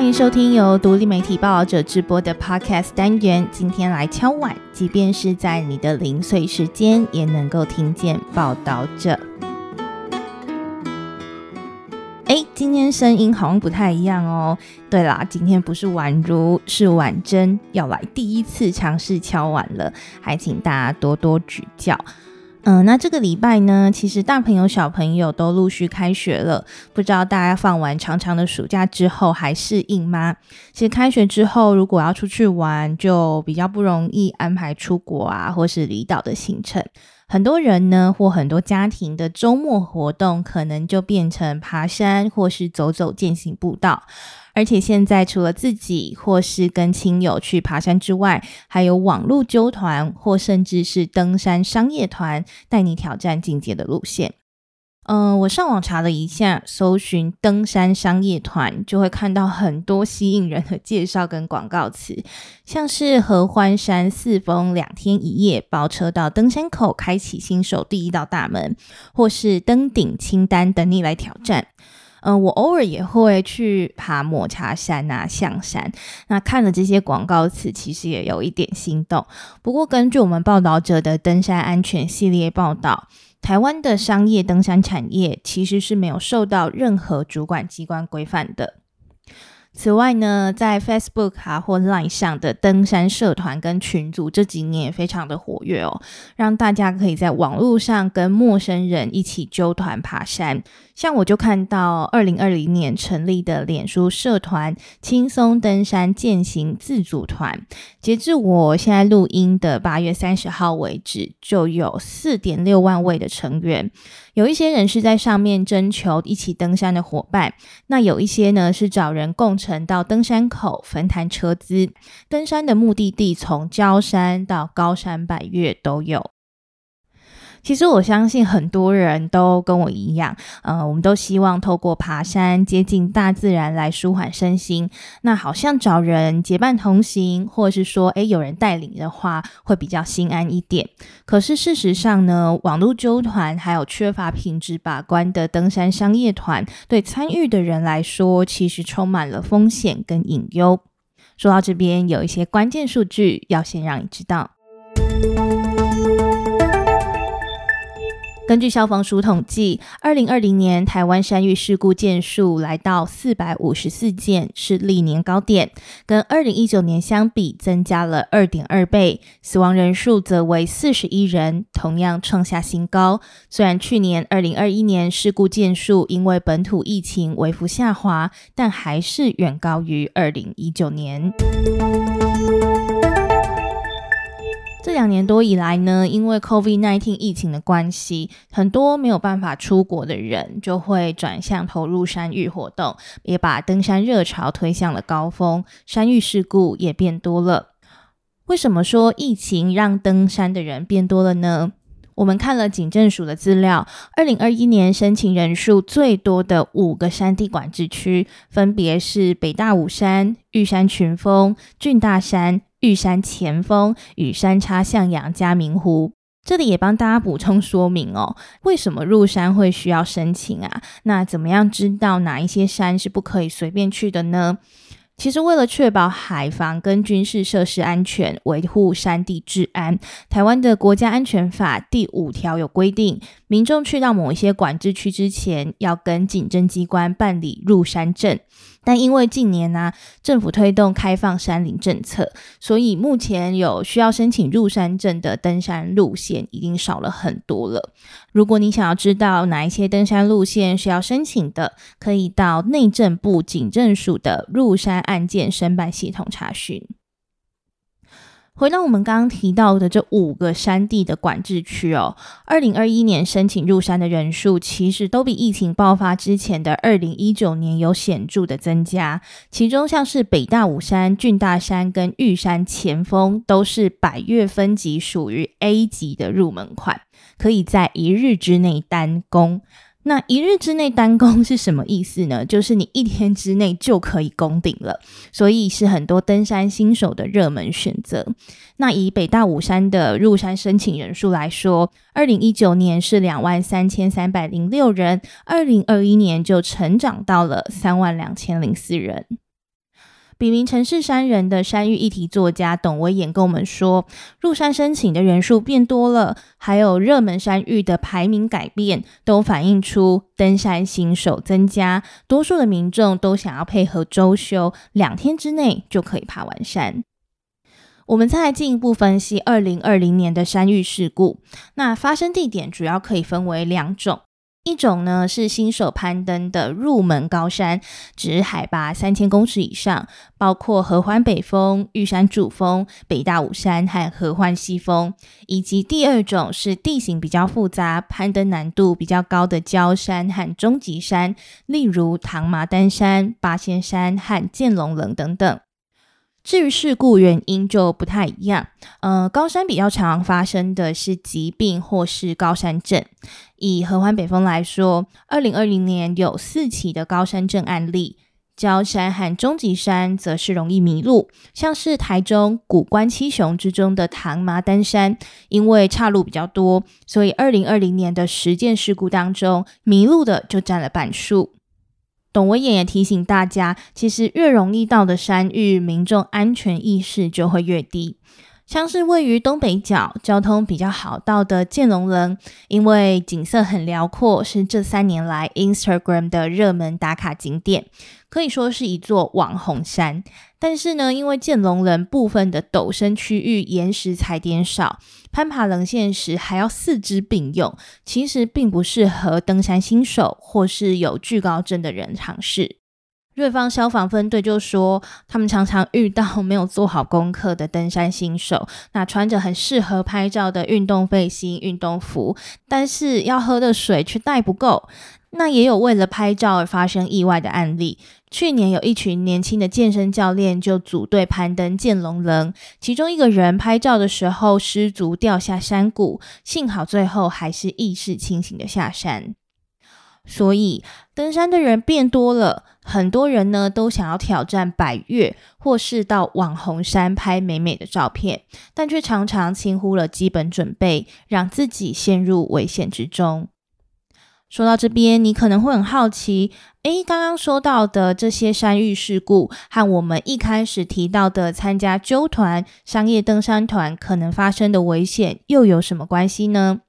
欢迎收听由独立媒体报道者直播的 Podcast 单元。今天来敲碗，即便是在你的零碎时间，也能够听见报道者。哎，今天声音好像不太一样哦。对啦，今天不是宛如，是婉珍要来第一次尝试敲碗了，还请大家多多指教。嗯，那这个礼拜呢，其实大朋友小朋友都陆续开学了，不知道大家放完长长的暑假之后还适应吗？其实开学之后，如果要出去玩，就比较不容易安排出国啊，或是离岛的行程。很多人呢，或很多家庭的周末活动，可能就变成爬山或是走走践行步道。而且现在除了自己或是跟亲友去爬山之外，还有网络纠团或甚至是登山商业团带你挑战境界的路线。嗯，我上网查了一下，搜寻登山商业团，就会看到很多吸引人的介绍跟广告词，像是合欢山四峰两天一夜包车到登山口，开启新手第一道大门，或是登顶清单等你来挑战。嗯，我偶尔也会去爬抹茶山啊、象山。那看了这些广告词，其实也有一点心动。不过，根据我们报道者的登山安全系列报道，台湾的商业登山产业其实是没有受到任何主管机关规范的。此外呢，在 Facebook 啊或 Line 上的登山社团跟群组这几年也非常的活跃哦，让大家可以在网络上跟陌生人一起揪团爬山。像我就看到二零二零年成立的脸书社团“轻松登山践行自组团”，截至我现在录音的八月三十号为止，就有四点六万位的成员。有一些人是在上面征求一起登山的伙伴，那有一些呢是找人共到登山口分摊车资。登山的目的地从焦山到高山百越都有。其实我相信很多人都跟我一样，呃，我们都希望透过爬山接近大自然来舒缓身心。那好像找人结伴同行，或者是说，诶，有人带领的话，会比较心安一点。可是事实上呢，网络纠团还有缺乏品质把关的登山商业团，对参与的人来说，其实充满了风险跟隐忧。说到这边，有一些关键数据要先让你知道。根据消防署统计，二零二零年台湾山域事故件数来到四百五十四件，是历年高点，跟二零一九年相比增加了二点二倍，死亡人数则为四十一人，同样创下新高。虽然去年二零二一年事故件数因为本土疫情微幅下滑，但还是远高于二零一九年。这两年多以来呢，因为 COVID-19 疫情的关系，很多没有办法出国的人就会转向投入山域活动，也把登山热潮推向了高峰，山域事故也变多了。为什么说疫情让登山的人变多了呢？我们看了警政署的资料，二零二一年申请人数最多的五个山地管制区，分别是北大武山、玉山群峰、俊大山。玉山前锋与山差向阳加明湖，这里也帮大家补充说明哦，为什么入山会需要申请啊？那怎么样知道哪一些山是不可以随便去的呢？其实，为了确保海防跟军事设施安全，维护山地治安，台湾的国家安全法第五条有规定，民众去到某一些管制区之前，要跟警政机关办理入山证。但因为近年呢，政府推动开放山林政策，所以目前有需要申请入山证的登山路线已经少了很多了。如果你想要知道哪一些登山路线是要申请的，可以到内政部警政署的入山案件申办系统查询。回到我们刚刚提到的这五个山地的管制区哦，二零二一年申请入山的人数其实都比疫情爆发之前的二零一九年有显著的增加。其中像是北大武山、俊大山跟玉山前锋，都是百越分级属于 A 级的入门款，可以在一日之内单攻。那一日之内单攻是什么意思呢？就是你一天之内就可以攻顶了，所以是很多登山新手的热门选择。那以北大武山的入山申请人数来说，二零一九年是两万三千三百零六人，二零二一年就成长到了三万两千零四人。笔名城市山人的山域议题作家董威演跟我们说，入山申请的人数变多了，还有热门山域的排名改变，都反映出登山新手增加，多数的民众都想要配合周休，两天之内就可以爬完山。我们再来进一步分析二零二零年的山域事故，那发生地点主要可以分为两种。一种呢是新手攀登的入门高山，指海拔三千公尺以上，包括合欢北峰、玉山主峰、北大武山和合欢西峰；以及第二种是地形比较复杂、攀登难度比较高的焦山和中级山，例如唐麻丹山、八仙山和剑龙棱等等。至于事故原因就不太一样，呃，高山比较常发生的是疾病或是高山症。以合欢北峰来说，二零二零年有四起的高山症案例。焦山和中级山则是容易迷路，像是台中古关七雄之中的唐麻丹山，因为岔路比较多，所以二零二零年的十件事故当中，迷路的就占了半数。董文燕也提醒大家，其实越容易到的山域，民众安全意识就会越低。像是位于东北角、交通比较好到的剑龙人，因为景色很辽阔，是这三年来 Instagram 的热门打卡景点，可以说是一座网红山。但是呢，因为剑龙人部分的陡升区域岩石踩点少，攀爬棱线时还要四肢并用，其实并不适合登山新手或是有惧高症的人尝试。瑞方消防分队就说，他们常常遇到没有做好功课的登山新手，那穿着很适合拍照的运动背心、运动服，但是要喝的水却带不够。那也有为了拍照而发生意外的案例。去年有一群年轻的健身教练就组队攀登剑龙棱，其中一个人拍照的时候失足掉下山谷，幸好最后还是意识清醒的下山。所以登山的人变多了，很多人呢都想要挑战百越，或是到网红山拍美美的照片，但却常常轻忽了基本准备，让自己陷入危险之中。说到这边，你可能会很好奇，诶，刚刚说到的这些山域事故，和我们一开始提到的参加纠团、商业登山团可能发生的危险又有什么关系呢？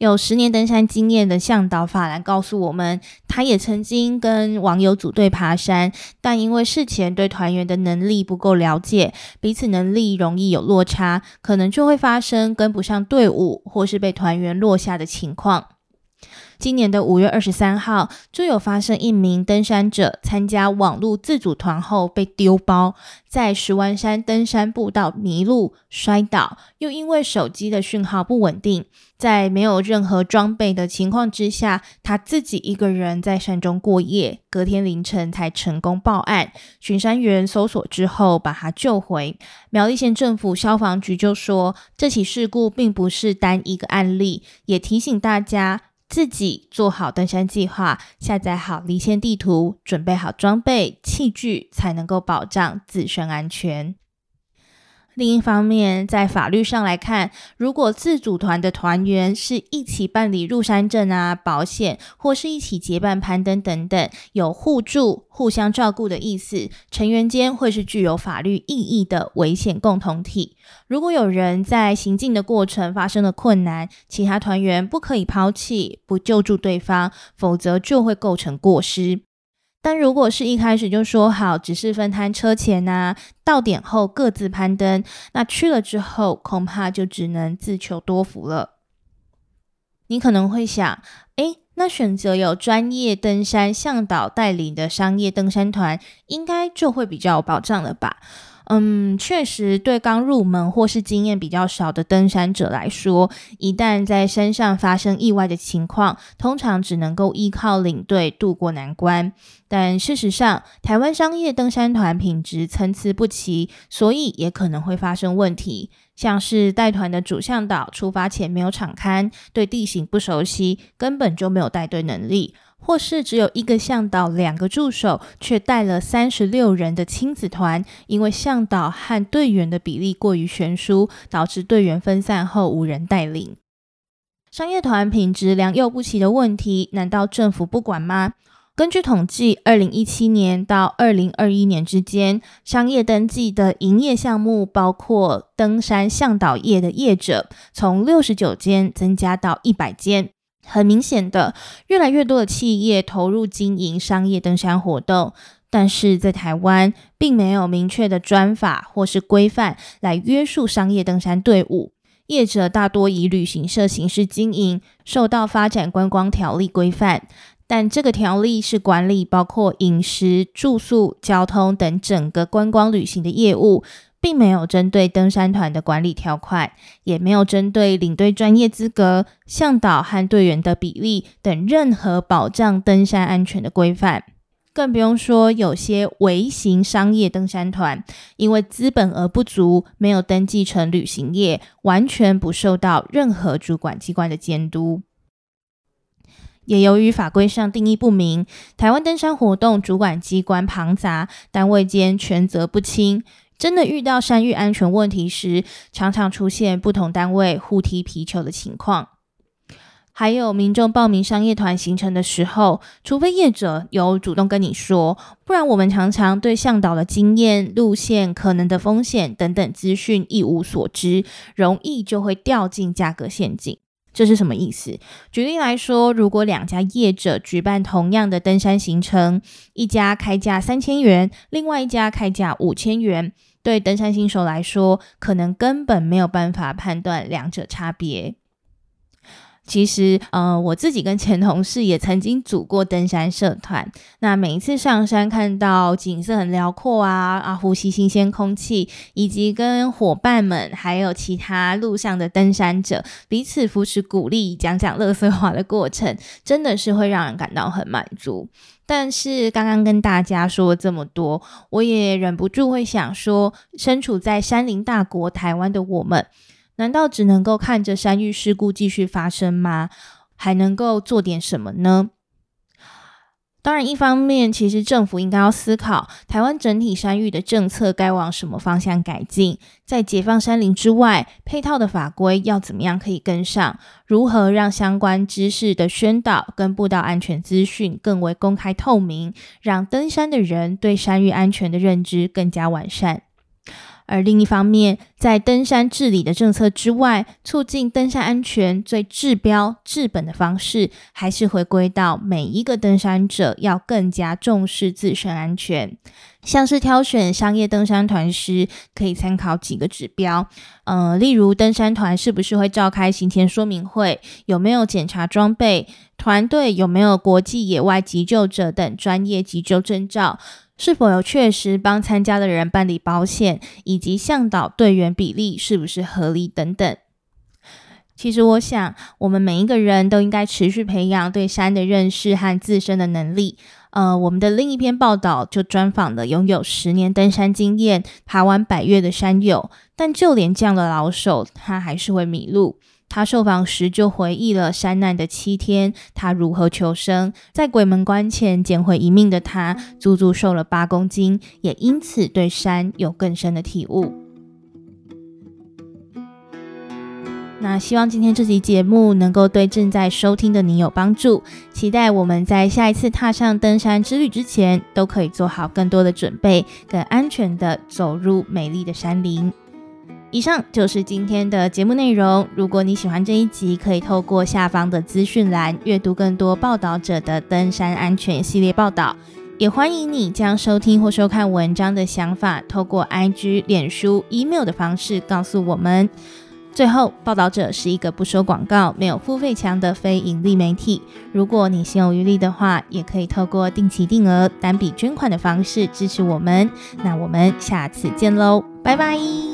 有十年登山经验的向导法兰告诉我们，他也曾经跟网友组队爬山，但因为事前对团员的能力不够了解，彼此能力容易有落差，可能就会发生跟不上队伍，或是被团员落下的情况。今年的五月二十三号，就有发生一名登山者参加网络自主团后被丢包，在石湾山登山步道迷路摔倒，又因为手机的讯号不稳定，在没有任何装备的情况之下，他自己一个人在山中过夜，隔天凌晨才成功报案，巡山员搜索之后把他救回。苗栗县政府消防局就说，这起事故并不是单一个案例，也提醒大家。自己做好登山计划，下载好离线地图，准备好装备器具，才能够保障自身安全。另一方面，在法律上来看，如果自组团的团员是一起办理入山证啊、保险，或是一起结伴攀登等等，有互助、互相照顾的意思，成员间会是具有法律意义的危险共同体。如果有人在行进的过程发生了困难，其他团员不可以抛弃、不救助对方，否则就会构成过失。但如果是一开始就说好，只是分摊车钱呐，到点后各自攀登，那去了之后恐怕就只能自求多福了。你可能会想，诶，那选择有专业登山向导带领的商业登山团，应该就会比较有保障了吧？嗯，确实，对刚入门或是经验比较少的登山者来说，一旦在山上发生意外的情况，通常只能够依靠领队渡过难关。但事实上，台湾商业登山团品质参差不齐，所以也可能会发生问题，像是带团的主向导出发前没有敞刊，对地形不熟悉，根本就没有带队能力。或是只有一个向导、两个助手，却带了三十六人的亲子团，因为向导和队员的比例过于悬殊，导致队员分散后无人带领。商业团品质良莠不齐的问题，难道政府不管吗？根据统计，二零一七年到二零二一年之间，商业登记的营业项目，包括登山向导业的业者，从六十九间增加到一百间。很明显的，越来越多的企业投入经营商业登山活动，但是在台湾，并没有明确的专法或是规范来约束商业登山队伍。业者大多以旅行社形式经营，受到发展观光条例规范。但这个条例是管理包括饮食、住宿、交通等整个观光旅行的业务，并没有针对登山团的管理条款，也没有针对领队专业资格、向导和队员的比例等任何保障登山安全的规范。更不用说有些微型商业登山团，因为资本额不足，没有登记成旅行业，完全不受到任何主管机关的监督。也由于法规上定义不明，台湾登山活动主管机关庞杂，单位间权责不清，真的遇到山域安全问题时，常常出现不同单位互踢皮球的情况。还有民众报名商业团行程的时候，除非业者有主动跟你说，不然我们常常对向导的经验、路线、可能的风险等等资讯一无所知，容易就会掉进价格陷阱。这是什么意思？举例来说，如果两家业者举办同样的登山行程，一家开价三千元，另外一家开价五千元，对登山新手来说，可能根本没有办法判断两者差别。其实，呃，我自己跟前同事也曾经组过登山社团。那每一次上山，看到景色很辽阔啊，啊，呼吸新鲜空气，以及跟伙伴们还有其他路上的登山者彼此扶持、鼓励、讲讲乐色话的过程，真的是会让人感到很满足。但是，刚刚跟大家说了这么多，我也忍不住会想说，身处在山林大国台湾的我们。难道只能够看着山域事故继续发生吗？还能够做点什么呢？当然，一方面，其实政府应该要思考台湾整体山域的政策该往什么方向改进。在解放山林之外，配套的法规要怎么样可以跟上？如何让相关知识的宣导跟步道安全资讯更为公开透明，让登山的人对山域安全的认知更加完善？而另一方面，在登山治理的政策之外，促进登山安全最治标治本的方式，还是回归到每一个登山者要更加重视自身安全。像是挑选商业登山团时，可以参考几个指标，呃，例如登山团是不是会召开行前说明会，有没有检查装备，团队有没有国际野外急救者等专业急救证照。是否有确实帮参加的人办理保险，以及向导队员比例是不是合理等等。其实，我想我们每一个人都应该持续培养对山的认识和自身的能力。呃，我们的另一篇报道就专访了拥有十年登山经验、爬完百越的山友，但就连这样的老手，他还是会迷路。他受访时就回忆了山难的七天，他如何求生，在鬼门关前捡回一命的他，足足瘦了八公斤，也因此对山有更深的体悟。那希望今天这集节目能够对正在收听的你有帮助，期待我们在下一次踏上登山之旅之前，都可以做好更多的准备，更安全的走入美丽的山林。以上就是今天的节目内容。如果你喜欢这一集，可以透过下方的资讯栏阅读更多报道者的登山安全系列报道。也欢迎你将收听或收看文章的想法透过 IG、脸书、email 的方式告诉我们。最后，报道者是一个不收广告、没有付费墙的非盈利媒体。如果你心有余力的话，也可以透过定期定额单笔捐款的方式支持我们。那我们下次见喽，拜拜。